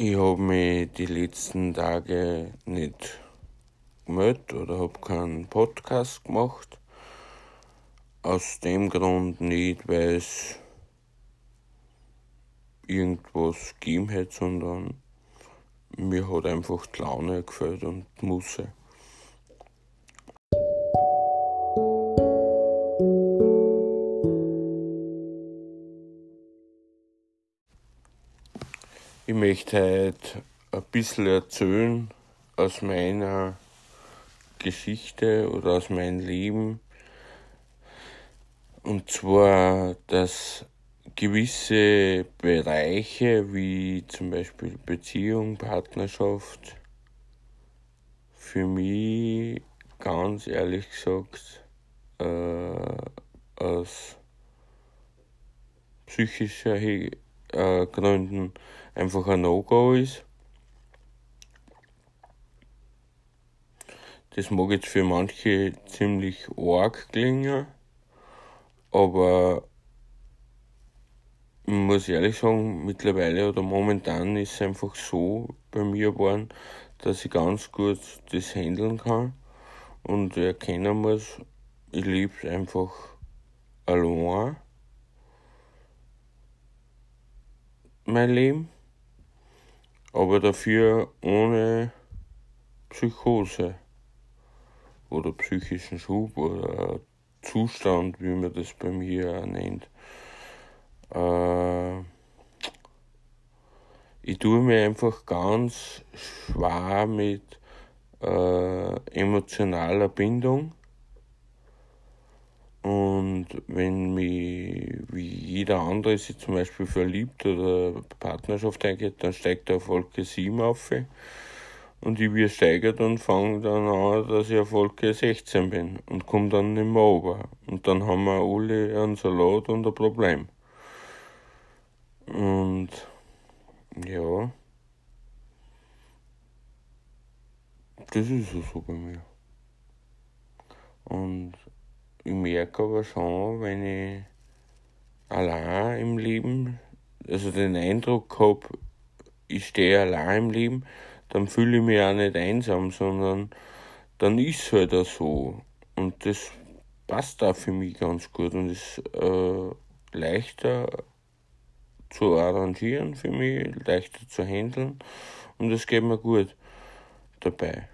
habe mich die letzten Tage nicht gemeldet oder habe keinen Podcast gemacht. Aus dem Grund nicht, weil es irgendwas gegeben hätte, sondern mir hat einfach die Laune gefällt und die Musse. Ich möchte heute ein bisschen erzählen aus meiner Geschichte oder aus meinem Leben. Und zwar, dass gewisse Bereiche wie zum Beispiel Beziehung, Partnerschaft für mich ganz ehrlich gesagt äh, aus psychischer äh, Gründen einfach ein No-Go ist. Das mag jetzt für manche ziemlich arg klingen, aber ich muss ehrlich sagen, mittlerweile oder momentan ist es einfach so bei mir geworden, dass ich ganz gut das handeln kann und erkennen muss, ich lebe einfach allein mein Leben aber dafür ohne Psychose oder psychischen Schub oder Zustand, wie man das bei mir nennt. Äh, ich tue mir einfach ganz schwer mit äh, emotionaler Bindung. Und wenn mich wie jeder andere sich zum Beispiel verliebt oder Partnerschaft eingeht, dann steigt er auf Wolke 7 auf. Und ich wie steigert und fange dann an, dass ich auf Wolke 16 bin und komme dann nicht mehr runter. Und dann haben wir alle einen Salat und ein Problem. Und ja, das ist so bei mir. Und ich merke aber schon, wenn ich allein im Leben, also den Eindruck habe, ich stehe allein im Leben, dann fühle ich mich auch nicht einsam, sondern dann ist es halt auch so. Und das passt auch für mich ganz gut und ist äh, leichter zu arrangieren für mich, leichter zu handeln und es geht mir gut dabei.